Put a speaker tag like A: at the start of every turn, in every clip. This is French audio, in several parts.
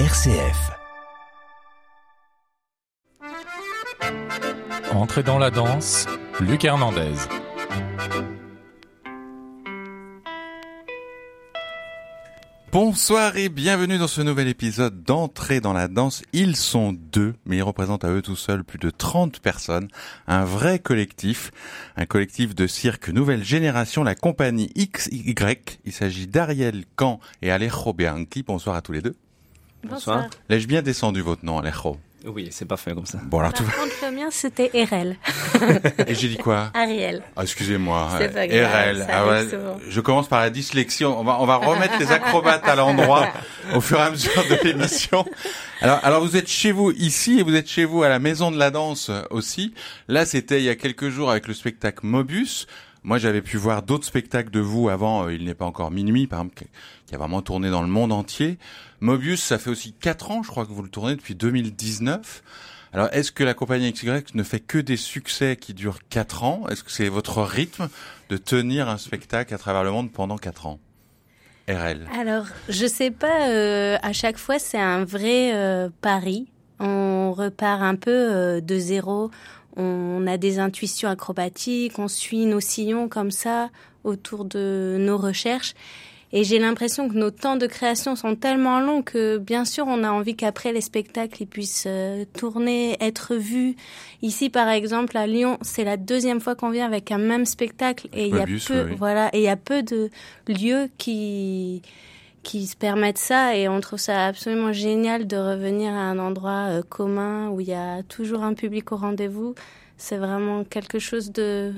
A: RCF.
B: Entrez dans la danse, Luc Hernandez.
C: Bonsoir et bienvenue dans ce nouvel épisode d'Entrée dans la danse. Ils sont deux, mais ils représentent à eux tout seuls plus de 30 personnes. Un vrai collectif, un collectif de cirque nouvelle génération, la compagnie XY. Il s'agit d'Ariel Camp et Alejo Bianchi. Bonsoir à tous les deux.
D: Bonsoir.
C: L'ai-je bien descendu votre nom, Alejo
D: Oui, c'est parfait comme ça.
C: Bon alors
E: Par
C: tout va.
E: contre, le mien, c'était RL.
C: Et j'ai dit quoi
E: Ariel.
C: Ah, excusez-moi.
E: C'est pas grave,
C: RL.
E: ça
C: Ah ouais,
E: arrive souvent.
C: je commence par la dyslexie. On va, on va remettre les acrobates à l'endroit au fur et à mesure de l'émission. Alors, alors vous êtes chez vous ici et vous êtes chez vous à la Maison de la Danse aussi. Là, c'était il y a quelques jours avec le spectacle Mobus. Moi, j'avais pu voir d'autres spectacles de vous avant. euh, Il n'est pas encore minuit, par exemple, qui- a vraiment tourné dans le monde entier. Mobius, ça fait aussi quatre ans, je crois que vous le tournez depuis 2019. Alors, est-ce que la compagnie XY ne fait que des succès qui durent quatre ans? Est-ce que c'est votre rythme de tenir un spectacle à travers le monde pendant quatre ans? RL.
E: Alors, je sais pas, euh, à chaque fois, c'est un vrai euh, pari. On repart un peu euh, de zéro. On a des intuitions acrobatiques, on suit nos sillons comme ça autour de nos recherches. Et j'ai l'impression que nos temps de création sont tellement longs que, bien sûr, on a envie qu'après les spectacles, ils puissent euh, tourner, être vus. Ici, par exemple, à Lyon, c'est la deuxième fois qu'on vient avec un même spectacle et il y a peu,
C: oui.
E: voilà, et il y a peu de lieux qui qui se permettent ça et on trouve ça absolument génial de revenir à un endroit euh, commun où il y a toujours un public au rendez-vous. C'est vraiment quelque chose de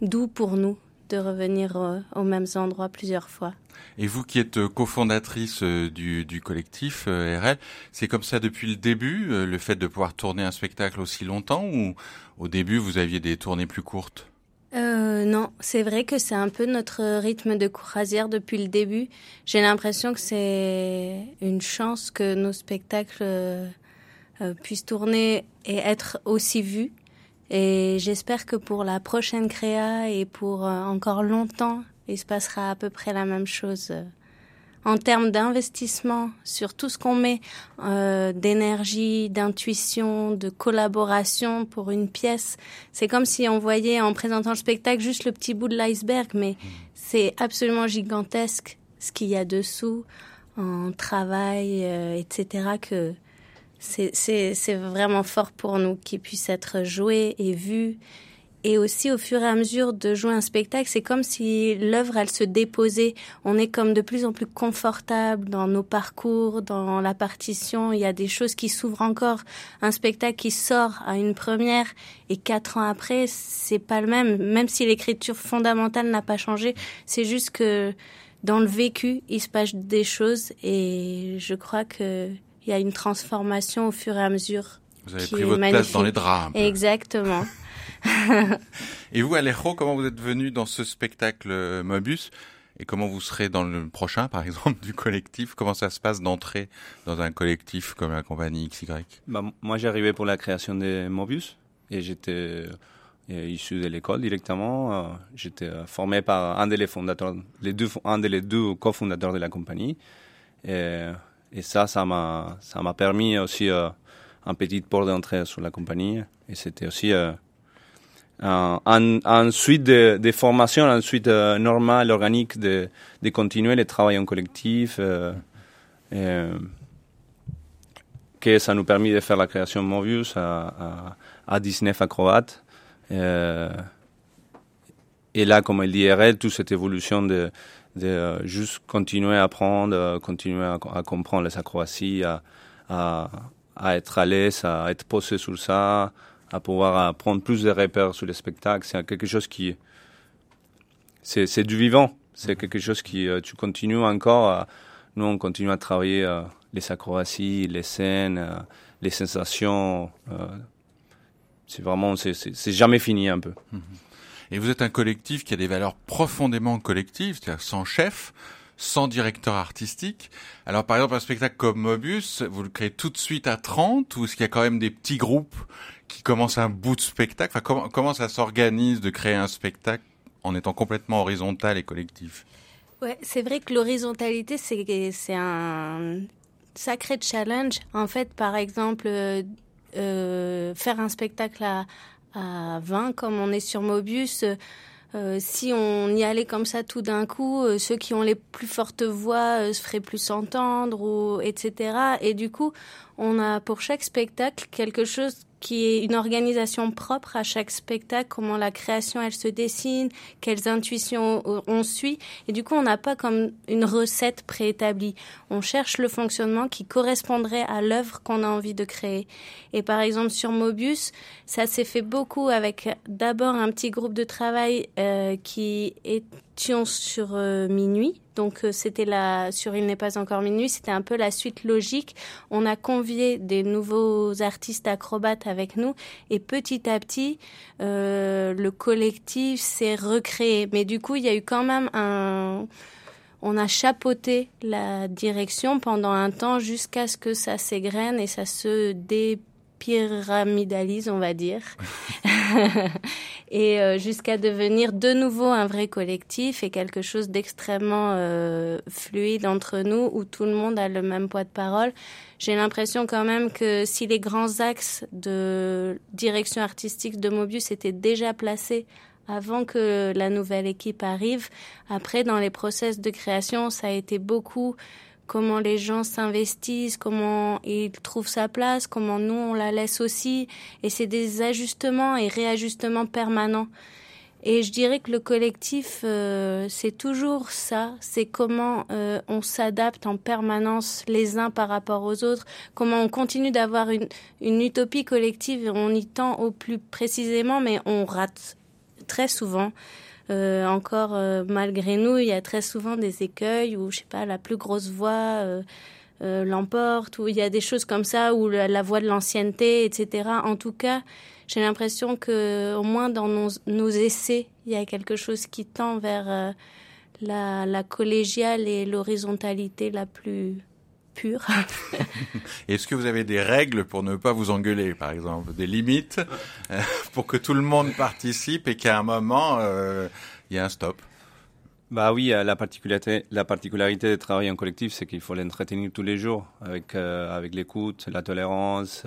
E: doux pour nous de revenir euh, aux mêmes endroits plusieurs fois.
C: Et vous qui êtes euh, cofondatrice du, du collectif RL, c'est comme ça depuis le début, le fait de pouvoir tourner un spectacle aussi longtemps ou au début vous aviez des tournées plus courtes?
E: Euh, non, c'est vrai que c'est un peu notre rythme de croisière depuis le début. J'ai l'impression que c'est une chance que nos spectacles euh, euh, puissent tourner et être aussi vus. Et j'espère que pour la prochaine créa et pour euh, encore longtemps, il se passera à peu près la même chose. En termes d'investissement sur tout ce qu'on met euh, d'énergie, d'intuition, de collaboration pour une pièce, c'est comme si on voyait en présentant le spectacle juste le petit bout de l'iceberg, mais c'est absolument gigantesque ce qu'il y a dessous en travail, euh, etc. que c'est vraiment fort pour nous qu'il puisse être joué et vu. Et aussi, au fur et à mesure de jouer un spectacle, c'est comme si l'œuvre, elle se déposait. On est comme de plus en plus confortable dans nos parcours, dans la partition. Il y a des choses qui s'ouvrent encore. Un spectacle qui sort à une première et quatre ans après, c'est pas le même. Même si l'écriture fondamentale n'a pas changé, c'est juste que dans le vécu, il se passe des choses et je crois que il y a une transformation au fur et à mesure.
C: Vous avez pris votre place
E: magnifique.
C: dans les draps.
E: Exactement.
C: Et vous, Alejo, comment vous êtes venu dans ce spectacle euh, Mobius et comment vous serez dans le prochain, par exemple, du collectif? Comment ça se passe d'entrer dans un collectif comme la compagnie XY
D: Bah, moi, arrivé pour la création de Mobius et j'étais euh, issu de l'école directement. Euh, J'étais formé par un des fondateurs, les deux, un des deux cofondateurs de la compagnie. Et, ça, ça m'a, ça m'a permis aussi un petit port d'entrée sur la compagnie. Et c'était aussi un, un, un suite de, de formation, une suite euh, normale, organique de, continuer le travail en collectif. euh, et, que ça nous permet de faire la création Mobius à, à, à 19 acrobates. Euh, et là, comme il dit RL, toute cette évolution de, euh, juste continuer à apprendre, euh, continuer à, comprendre les acrobaties, à être à l'aise, à être posé sur ça, à pouvoir prendre plus de repères sur le spectacle. C'est quelque chose qui... C'est c'est du vivant. C'est quelque chose qui... euh, tu continues encore à... Nous, on continue à travailler euh, les acrobaties, les scènes, euh, les sensations. euh, c'est vraiment... C'est jamais fini un peu.
C: Et vous êtes un collectif qui a des valeurs profondément collectives, c'est-à-dire sans chef, sans directeur artistique. Alors par exemple un spectacle comme Mobius, vous le créez tout de suite à 30 ou est-ce qu'il y a quand même des petits groupes qui commencent un bout de spectacle enfin, comment, ça s'organise de créer un spectacle en étant complètement horizontal et collectif?
E: Ouais, c'est vrai que l'horizontalité, c'est un sacré challenge. En fait, par exemple, faire un spectacle à, à 20 comme on est sur Mobius. Euh, si on y allait comme ça tout d'un coup, euh, ceux qui ont les plus fortes voix euh, se feraient plus entendre, ou etc. Et du coup, on a pour chaque spectacle quelque chose qui est une organisation propre à chaque spectacle, comment la création elle se dessine, quelles intuitions on suit. Et du coup, on n'a pas comme une recette préétablie. On cherche le fonctionnement qui correspondrait à l'œuvre qu'on a envie de créer. Et par exemple, sur Mobius, ça s'est fait beaucoup avec d'abord un petit groupe de travail euh, qui étions sur euh, minuit donc euh, c'était la sur Il n'est pas encore minuit, c'était un peu la suite logique. On a convié des nouveaux artistes acrobates avec nous et petit à petit euh, le collectif s'est recréé. Mais du coup il y a eu quand même un on a chapeauté la direction pendant un temps jusqu'à ce que ça s'égrène et ça se dé pyramidalise, on va dire, et euh, jusqu'à devenir de nouveau un vrai collectif et quelque chose d'extrêmement euh, fluide entre nous où tout le monde a le même poids de parole. J'ai l'impression quand même que si les grands axes de direction artistique de Mobius étaient déjà placés avant que la nouvelle équipe arrive, après dans les process de création, ça a été beaucoup comment les gens s'investissent, comment ils trouvent sa place, comment nous on la laisse aussi. Et c'est des ajustements et réajustements permanents. Et je dirais que le collectif, euh, c'est toujours ça. C'est comment euh, on s'adapte en permanence les uns par rapport aux autres. Comment on continue d'avoir une, une utopie collective on y tend au plus précisément, mais on rate très souvent. Euh, encore euh, malgré nous, il y a très souvent des écueils où je sais pas la plus grosse voix euh, l'emporte, où il y a des choses comme ça, où la, voix de l'ancienneté, etc. En tout cas, j'ai l'impression que au moins dans nos, nos, essais, il y a quelque chose qui tend vers la, la collégiale et l'horizontalité la plus pure.
C: Est-ce que vous avez des règles pour ne pas vous engueuler, par exemple, des limites euh, pour que tout le monde participe et qu'à un moment euh, il y ait un stop?
D: Bah oui, euh, la particularité, la particularité de travailler en collectif, c'est qu'il faut l'entretenir tous les jours avec avec l'écoute, la tolérance,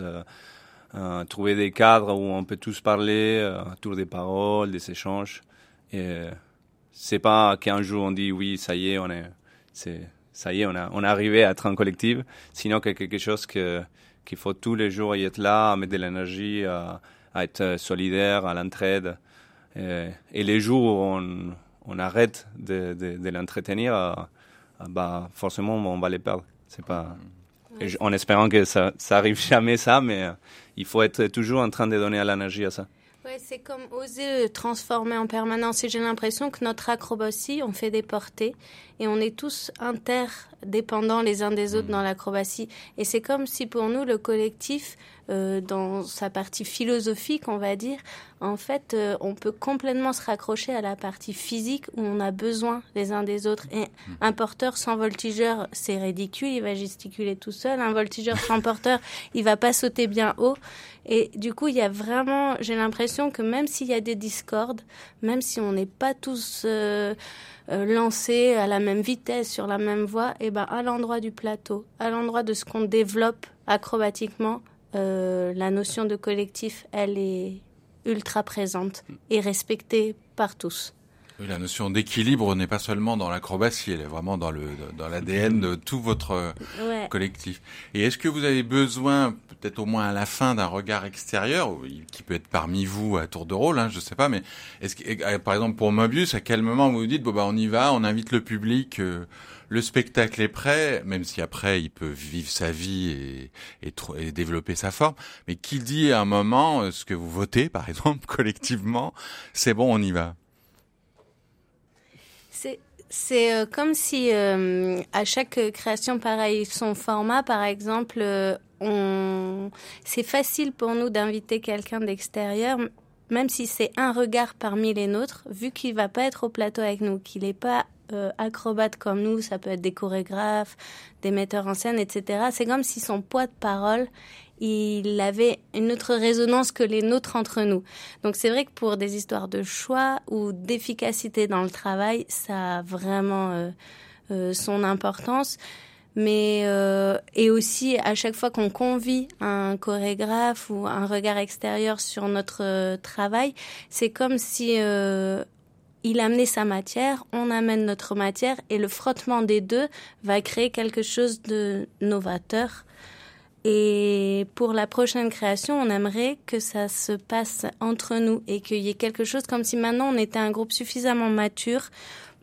D: trouver des cadres où on peut tous parler, autour des paroles, des échanges. Et c'est pas qu'un jour on dit oui, ça y est, on est, c'est ça y est, on a, on est arrivé à être un collectif. Sinon, quelque chose que, qu'il faut tous les jours y être là, à mettre de l'énergie, à, être solidaire, à l'entraide. Et, les jours où on, on arrête de, de, l'entretenir, euh, bah, forcément, on va les perdre. C'est pas, en espérant que ça, ça arrive jamais ça, mais euh, il faut être toujours en train de donner à l'énergie à ça.
E: Ouais, c'est comme oser transformer en permanence. Et j'ai l'impression que notre acrobatie, on fait des portées et on est tous interdépendants les uns des autres mmh. dans l'acrobatie. Et c'est comme si pour nous, le collectif, euh, dans sa partie philosophique, on va dire, en fait, euh, on peut complètement se raccrocher à la partie physique où on a besoin les uns des autres. Et mmh. un porteur sans voltigeur, c'est ridicule, il va gesticuler tout seul. Un voltigeur sans porteur, il va pas sauter bien haut. Et du coup, il y a vraiment, j'ai l'impression que même s'il y a des discordes, même si on n'est pas tous euh, euh, lancés à la même vitesse, sur la même voie, et eh ben à l'endroit du plateau, à l'endroit de ce qu'on développe acrobatiquement, euh, la notion de collectif, elle est ultra présente et respectée par tous.
C: Oui, la notion d'équilibre n'est pas seulement dans l'acrobatie, elle est vraiment dans le dans l'ADN de tout votre collectif. Et est-ce que vous avez besoin, peut-être au moins à la fin, d'un regard extérieur, qui peut être parmi vous à tour de rôle, hein, je sais pas, mais est-ce que, euh, par exemple pour Mobius, à quel moment vous vous dites bon bah on y va, on invite le public, euh, le spectacle est prêt, même si après il peut vivre sa vie et, et, et développer sa forme, mais qui dit à un moment euh, ce que vous votez, par exemple collectivement, c'est bon, on y va?
E: C'est euh, comme si euh, à chaque création, pareil, son format, par exemple, on... c'est facile pour nous d'inviter quelqu'un d'extérieur, même si c'est un regard parmi les nôtres, vu qu'il va pas être au plateau avec nous, qu'il n'est pas acrobate comme nous, ça peut être des chorégraphes, des metteurs en scène, etc. C'est comme si son poids de parole, il avait une autre résonance que les nôtres entre nous. Donc c'est vrai que pour des histoires de choix ou d'efficacité dans le travail, ça a vraiment euh, euh, son importance. Mais euh, et aussi à chaque fois qu'on convie un chorégraphe ou un regard extérieur sur notre euh, travail, c'est comme si euh, il amenait sa matière, on amène notre matière et le frottement des deux va créer quelque chose de novateur. Et pour la prochaine création, on aimerait que ça se passe entre nous et qu'il y ait quelque chose comme si maintenant on était un groupe suffisamment mature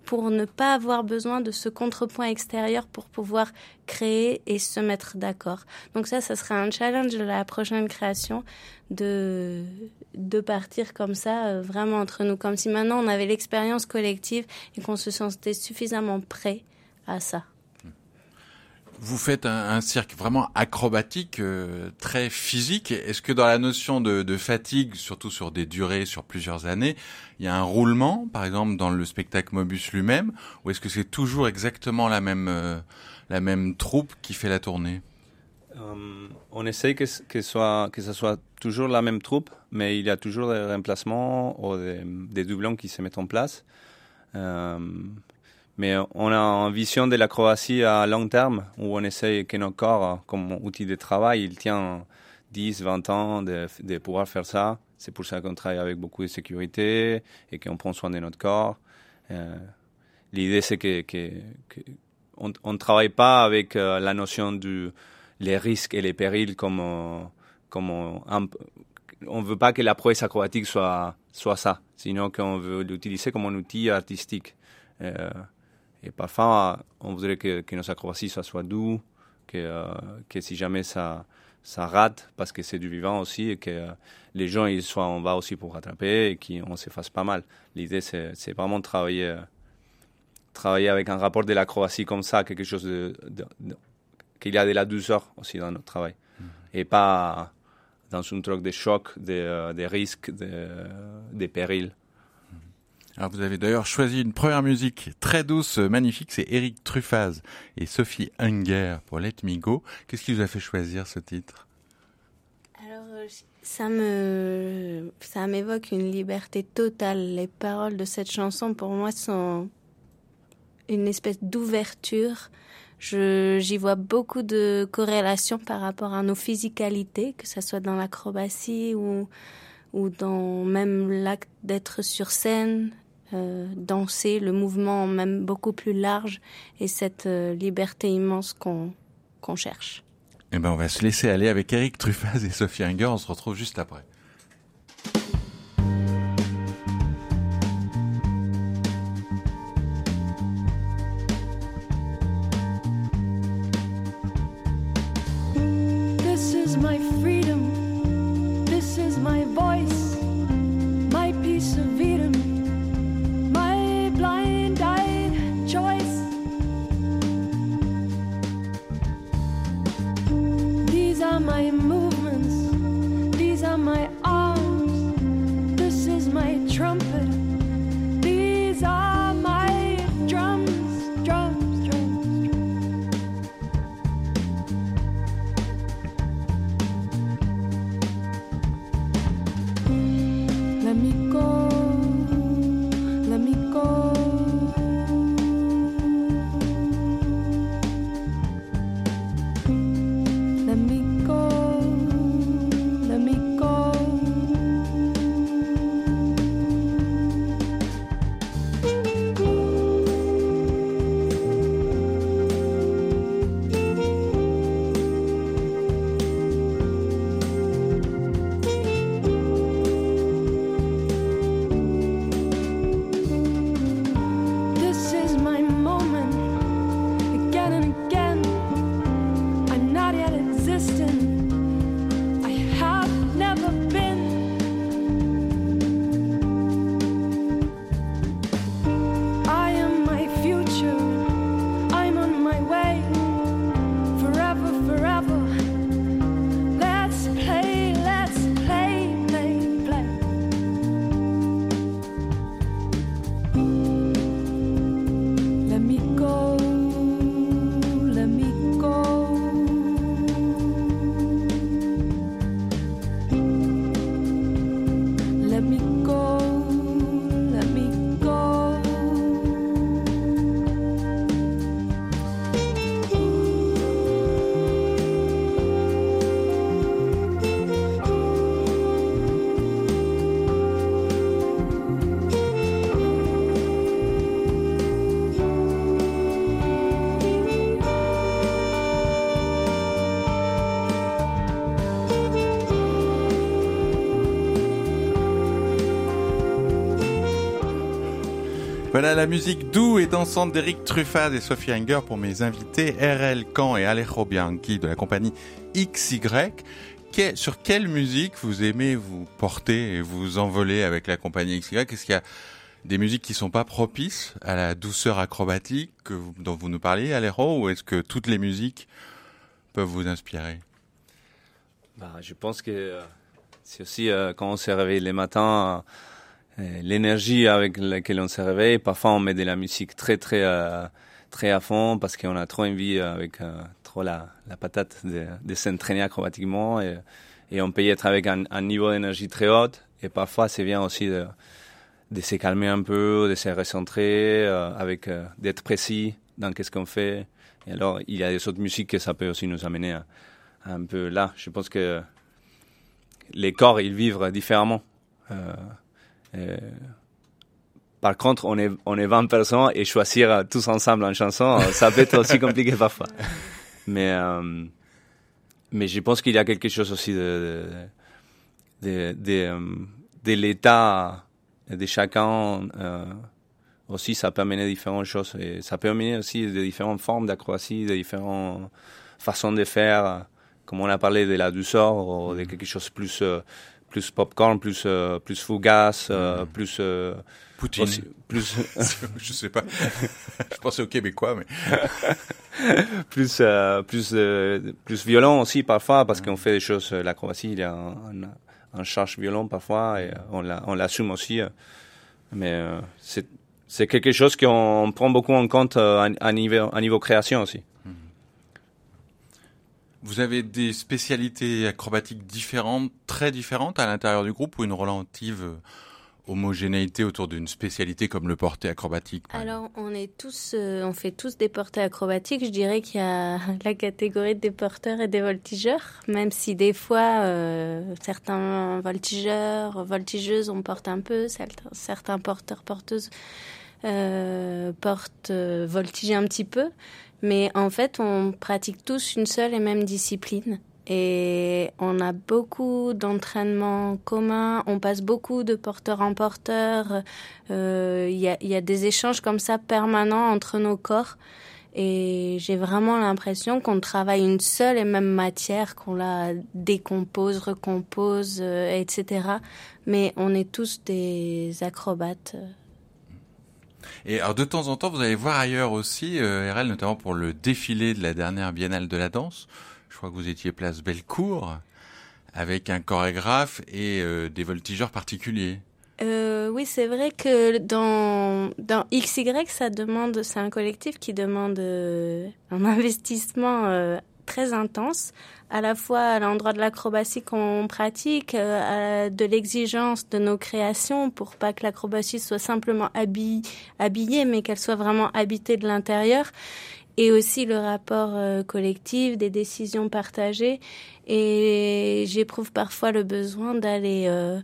E: pour ne pas avoir besoin de ce contrepoint extérieur pour pouvoir créer et se mettre d'accord. Donc ça, ça sera un challenge de la prochaine création de, de partir comme ça, euh, vraiment entre nous, comme si maintenant on avait l'expérience collective et qu'on se sentait suffisamment prêt à ça
C: vous faites un, cirque vraiment acrobatique, euh, très physique. Est-ce que dans la notion de, fatigue, surtout sur des durées, sur plusieurs années, il y a un roulement, par exemple, dans le spectacle Mobus lui-même, ou est-ce que c'est toujours exactement la même, euh, la même troupe qui fait la tournée?
D: Um, On essaye que, que, soit, ce soit toujours la même troupe, mais il y a toujours des remplacements ou des, doublons qui se mettent en place. Um, mais on a une vision de la Croatie à long terme où on essaye que nos corps, comme outil de travail, ils tiennent 10, 20 ans de, de pouvoir faire ça. C'est pour ça qu'on travaille avec beaucoup de sécurité et qu'on prend soin de notre corps. Euh, L'idée, c'est que, que, que on ne travaille pas avec euh, la notion du les risques et les périls comme, euh, comme on, on veut pas que la prouesse acrobatique soit, soit ça, sinon qu'on veut l'utiliser comme un outil artistique. Euh, et parfois, on voudrait que, que nos acrobaties soient, doux, que, que si jamais ça, ça rate, parce que c'est du vivant aussi, et que euh, les gens ils soient en bas aussi pour rattraper et qu'on se fasse pas mal. L'idée, c'est vraiment de travailler, travailler avec un rapport de l'acrobatie comme ça, quelque chose de, de, de qu'il y a de la douceur aussi dans notre travail. Mm -hmm. Et pas dans un truc de choc, des de risques, des de périls.
C: Alors vous avez d'ailleurs choisi une première musique très douce, magnifique, c'est Eric Truffaz et Sophie Unger pour Let Me Go. Qu'est-ce qui vous a fait choisir ce titre?
E: Alors ça me ça m'évoque une liberté totale. Les paroles de cette chanson pour moi sont une espèce d'ouverture. J'y vois beaucoup de corrélations par rapport à nos physicalités, que ce soit dans l'acrobatie ou, ou dans même l'acte d'être sur scène, euh, danser, le mouvement même beaucoup plus large et cette euh, liberté immense qu'on qu cherche.
C: Eh ben, on va se laisser aller avec Eric Truffaz et Sophie Inger. On se retrouve juste après.
A: This is my
C: Voilà la musique doux et dansante d'Eric Truffaz et Sophie Hanger pour mes invités RL Caen et Alejo Bianchi de la compagnie XY. sur quelle musique vous aimez vous porter et vous envoler avec la compagnie XY Est-ce qu'il y a des musiques qui sont pas propices à la douceur acrobatique dont vous nous parliez, Alejo, ou est-ce que toutes les musiques peuvent vous inspirer?
D: Bah, Je pense que euh, c'est aussi euh, quand on se réveille les matins l'énergie avec laquelle on se réveille. Parfois, on met de la musique très, très, euh, très à fond parce qu'on a trop envie, euh, avec trop la, la patate, de, de s'entraîner acrobatiquement. Et, et, on peut y être avec un, un niveau d'énergie très haut. Et parfois, c'est bien aussi de, de se calmer un peu, de se recentrer, avec d'être précis dans qu'est-ce qu'on fait. Et alors, il y a des autres musiques que ça peut aussi nous amener un peu là. Je pense que les corps, ils vivent différemment. Euh, par contre, on est, on est 20 personnes et choisir tous ensemble une chanson, ça peut être aussi compliqué parfois. Mais, euh, mais je pense qu'il y a quelque chose aussi de, de, l'état de chacun. Euh, aussi, ça peut amener différentes choses. Et ça peut amener aussi de différentes formes d'acrobatie, de différentes façons de faire. Comme on a parlé de la douceur, ou de quelque chose plus plus popcorn, plus euh, plus fugace, euh, mm. plus euh,
C: Poutine. plus je sais pas. je pensais au québécois mais
D: plus plus plus violent aussi parfois parce qu'on mm. fait des choses l'acrobatie il y a un, un, charge violent parfois et on on l'assume aussi mais c'est c'est quelque chose qu'on prend beaucoup en compte à, niveau à niveau création aussi.
C: Vous avez des spécialités acrobatiques différentes, très différentes à l'intérieur du groupe ou une relative euh, homogénéité autour d'une spécialité comme le porté acrobatique
E: Alors, on est tous, euh, on fait tous des portés acrobatiques. Je dirais qu'il y a la catégorie des porteurs et des voltigeurs, même si des fois euh, certains voltigeurs, voltigeuses, on porte un peu, certains, porteurs, porteuses euh, portent voltiger un petit peu. Mais en fait, on pratique tous une seule et même discipline. Et on a beaucoup d'entraînements communs, on passe beaucoup de porteur en porteur, euh, il y, a, y, a, des échanges comme ça permanents entre nos corps. Et j'ai vraiment l'impression qu'on travaille une seule et même matière, qu'on la décompose, recompose, euh, etc. Mais on est tous des acrobates.
C: Et alors de temps en temps, vous allez voir ailleurs aussi, euh, RL, notamment pour le défilé de la dernière Biennale de la danse. Je crois que vous étiez place Bellecour avec un chorégraphe et euh, des voltigeurs particuliers.
E: Euh, oui, c'est vrai que dans, dans XY, ça demande, c'est un collectif qui demande euh, un investissement très intense, à la fois à l'endroit de l'acrobatie qu'on pratique, euh, de l'exigence de nos créations pour pas que l'acrobatie soit simplement habillée, mais qu'elle soit vraiment habitée de l'intérieur et aussi le rapport euh, collectif, des décisions partagées. Et j'éprouve parfois le besoin d'aller euh,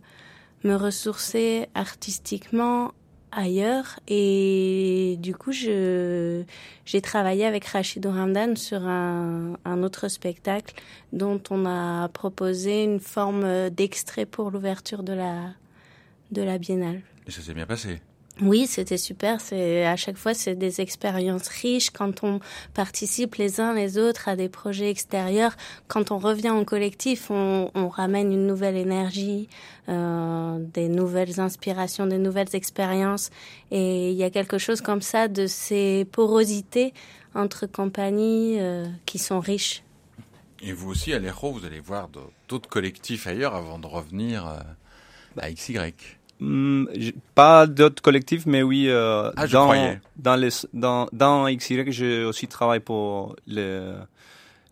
E: me ressourcer artistiquement ailleurs. Et du coup, j'ai travaillé avec Rachid Ramdan sur un, un, autre spectacle dont on a proposé une forme d'extrait pour l'ouverture de la, de la biennale.
C: Et ça s'est bien passé
E: oui, c'était super. C'est à chaque fois c'est des expériences riches quand on participe les uns les autres à des projets extérieurs. Quand on revient en collectif, on, ramène une nouvelle énergie, euh, des nouvelles inspirations, des nouvelles expériences. Et il y a quelque chose comme ça de ces porosités entre compagnies euh, qui sont riches.
C: Et vous aussi, à l'Hérault, vous allez voir d'autres collectifs ailleurs avant de revenir euh, à XY.
D: Hmm, pas d'autres collectifs, mais oui, euh,
C: ah,
D: dans, dans, les, dans, dans XY, je aussi travaille pour les,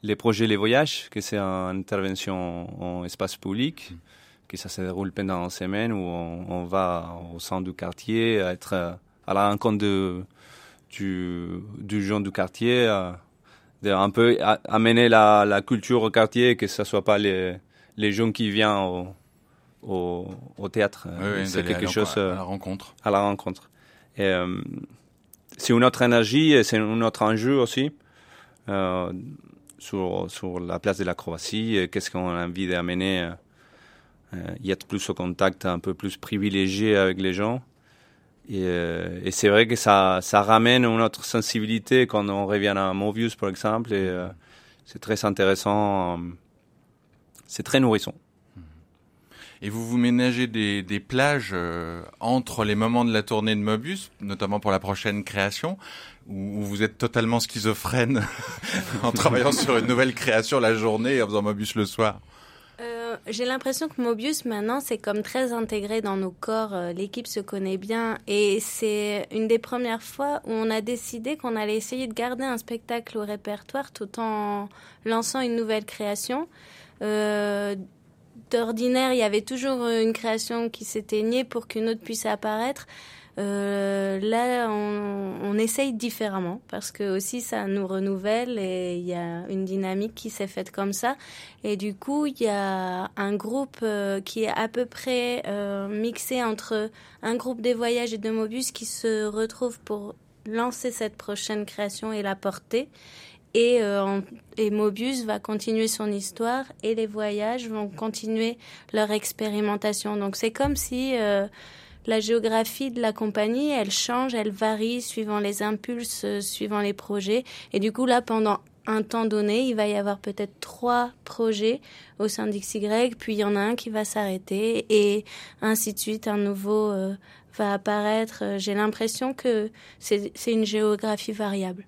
D: les projets Les Voyages, que c'est une intervention en espace public, mm. que ça se déroule pendant une semaine où on, on, va au centre du quartier, être à la rencontre de, du, du gens du quartier, euh, de un peu amener la, la culture au quartier, que ce soit pas les, les gens qui viennent au, au, au théâtre.
C: Oui, c'est quelque chose à la rencontre.
D: À la rencontre. Et, euh, c'est une autre énergie c'est un autre enjeu aussi euh, sur, sur la place de l'acrobatie. Qu'est-ce qu'on a envie d'amener euh, y être plus au contact, un peu plus privilégié avec les gens. Et, euh, et c'est vrai que ça, ça ramène une autre sensibilité quand on revient à Mobius, par exemple. Et euh, c'est très intéressant. euh, C'est très nourrissant.
C: Et vous vous ménagez des, des plages euh, entre les moments de la tournée de Mobius, notamment pour la prochaine création, où, où vous êtes totalement schizophrène en travaillant sur une nouvelle création la journée et en faisant Mobius le soir.
E: Euh, J'ai l'impression que Mobius maintenant c'est comme très intégré dans nos corps. Euh, L'équipe se connaît bien et c'est une des premières fois où on a décidé qu'on allait essayer de garder un spectacle au répertoire tout en lançant une nouvelle création. Euh, D'ordinaire, il y avait toujours une création qui s'éteignait pour qu'une autre puisse apparaître. Euh, là, on, essaye différemment parce que aussi ça nous renouvelle et il y a une dynamique qui s'est faite comme ça. Et du coup, il y a un groupe euh, qui est à peu près euh, mixé entre un groupe des voyages et de Mobius qui se retrouve pour lancer cette prochaine création et la porter. Et, euh, et Mobius va continuer son histoire et les voyages vont continuer leur expérimentation. Donc c'est comme si euh, la géographie de la compagnie, elle change, elle varie suivant les impulses, euh, suivant les projets. Et du coup, là, pendant un temps donné, il va y avoir peut-être trois projets au sein d'XY, puis il y en a un qui va s'arrêter, et ainsi de suite, un nouveau euh, va apparaître. Euh, J'ai l'impression que c'est c'est une géographie variable.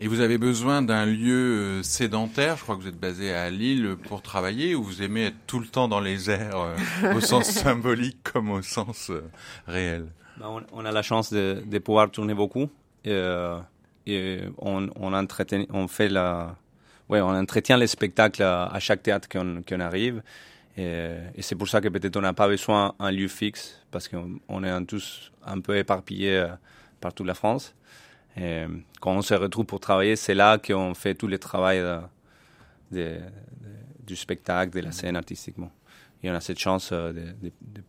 C: Et vous avez besoin d'un lieu euh, sédentaire, je crois que vous êtes basé à Lille pour travailler, ou vous aimez être tout le temps dans les airs, euh, au sens symbolique comme au sens euh, réel?
D: Bah, on, on a la chance de, de pouvoir tourner beaucoup. Et, euh, et on, on, entretient, on fait la, ouais, on entretient les spectacles à, à chaque théâtre qu'on arrive. Et, et c'est pour ça que peut-être on n'a pas besoin d'un lieu fixe, parce qu'on on est tous un peu éparpillés par toute la France. Et quand on se retrouve pour travailler, c'est là qu'on fait tout le travail de- du spectacle, de la scène artistiquement. Et on a cette chance euh,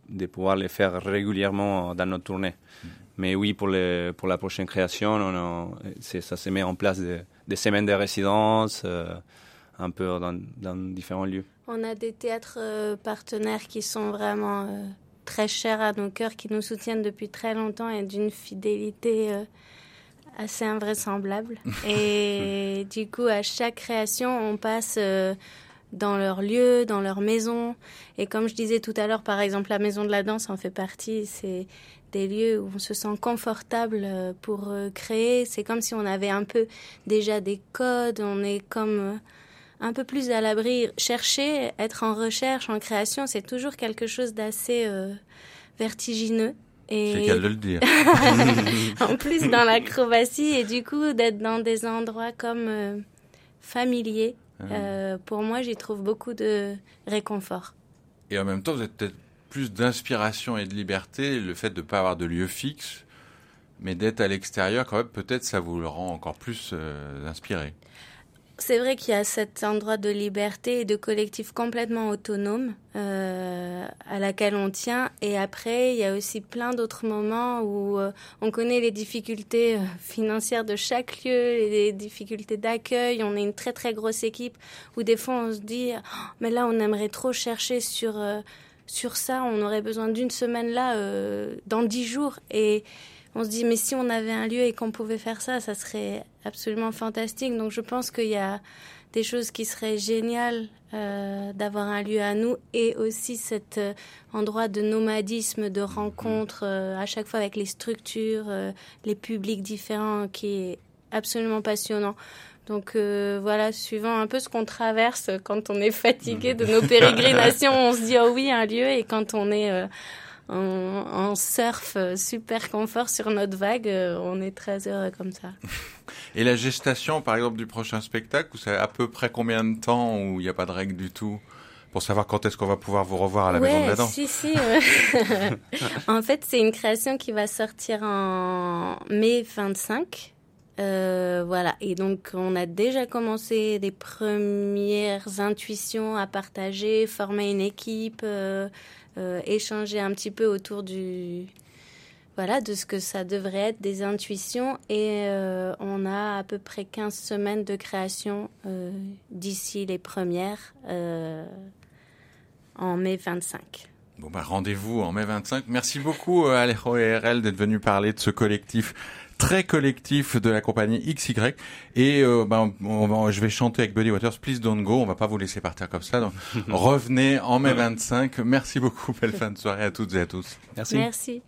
D: de, pouvoir le faire régulièrement dans notre tournée. Mais oui, pour, la prochaine création, ça se met en place des, semaines de résidence, euh, un peu dans, différents lieux.
E: On a des théâtres euh, partenaires qui sont vraiment euh, très chers à nos cœurs, qui nous soutiennent depuis très longtemps et d'une fidélité euh, assez invraisemblable. Et du coup, à chaque création, on passe euh, dans leur lieu, dans leur maison. Et comme je disais tout à l'heure, par exemple, la maison de la danse en fait partie. C'est des lieux où on se sent confortable euh, pour euh, créer. C'est comme si on avait un peu déjà des codes. On est comme euh, un peu plus à l'abri. Chercher, être en recherche, en création, c'est toujours quelque chose d'assez euh,
C: C'est le
E: Et
C: cas de le dire.
E: en plus dans l'acrobatie et du coup d'être dans des endroits comme euh, familiers, euh, pour moi j'y trouve beaucoup de réconfort.
C: Et en même temps, vous avez peut-être plus d'inspiration et de liberté, le fait de ne pas avoir de lieu fixe, mais d'être à l'extérieur, quand même, peut-être ça vous le rend encore plus euh, inspiré.
E: C'est vrai qu'il y a cet endroit de liberté et de collectif complètement autonome euh, à laquelle on tient. Et après, il y a aussi plein d'autres moments où euh, on connaît les difficultés euh, financières de chaque lieu, les difficultés d'accueil. On est une très très grosse équipe où des fois on se dit, Oh, mais là on aimerait trop chercher sur euh, sur ça. On aurait besoin d'une semaine là dans dix jours et on se dit mais si on avait un lieu et qu'on pouvait faire ça, ça serait absolument fantastique. Donc je pense qu'il y a des choses qui seraient géniales euh, d'avoir un lieu à nous et aussi cet euh, endroit de nomadisme, de rencontre euh, à chaque fois avec les structures, euh, les publics différents qui est absolument passionnant. Donc euh, voilà, suivant un peu ce qu'on traverse quand on est fatigué de nos pérégrinations, on se dit oh oui un lieu et quand on est euh, en, en surf euh, super confort sur notre vague, euh, on est très heureux comme ça.
C: Et la gestation, par exemple, du prochain spectacle, vous savez à peu près combien de temps où il n'y a pas de règle du tout pour savoir quand est-ce qu'on va pouvoir vous revoir à la
E: ouais,
C: Maison de la Danse?
E: si, si. en fait, c'est une création qui va sortir en mai 25. Euh, voilà, et donc on a déjà commencé des premières intuitions à partager, former une équipe, euh, euh, échanger un petit peu autour du voilà de ce que ça devrait être des intuitions et on a à peu près 15 semaines de création d'ici les premières en mai 25.
C: Bon bah rendez-vous en mai 25. Merci beaucoup Alejo et RL d'être venu parler de ce collectif très collectif de la compagnie XY. Et euh, ben, on va, je vais chanter avec Buddy Waters, Please Don't Go. On va pas vous laisser partir comme ça. Donc, revenez en mai 25. Merci beaucoup. Belle fin de soirée à toutes et à tous.
D: Merci.
E: Merci.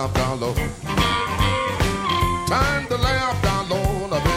F: lamp down low. Turn the lamp down low.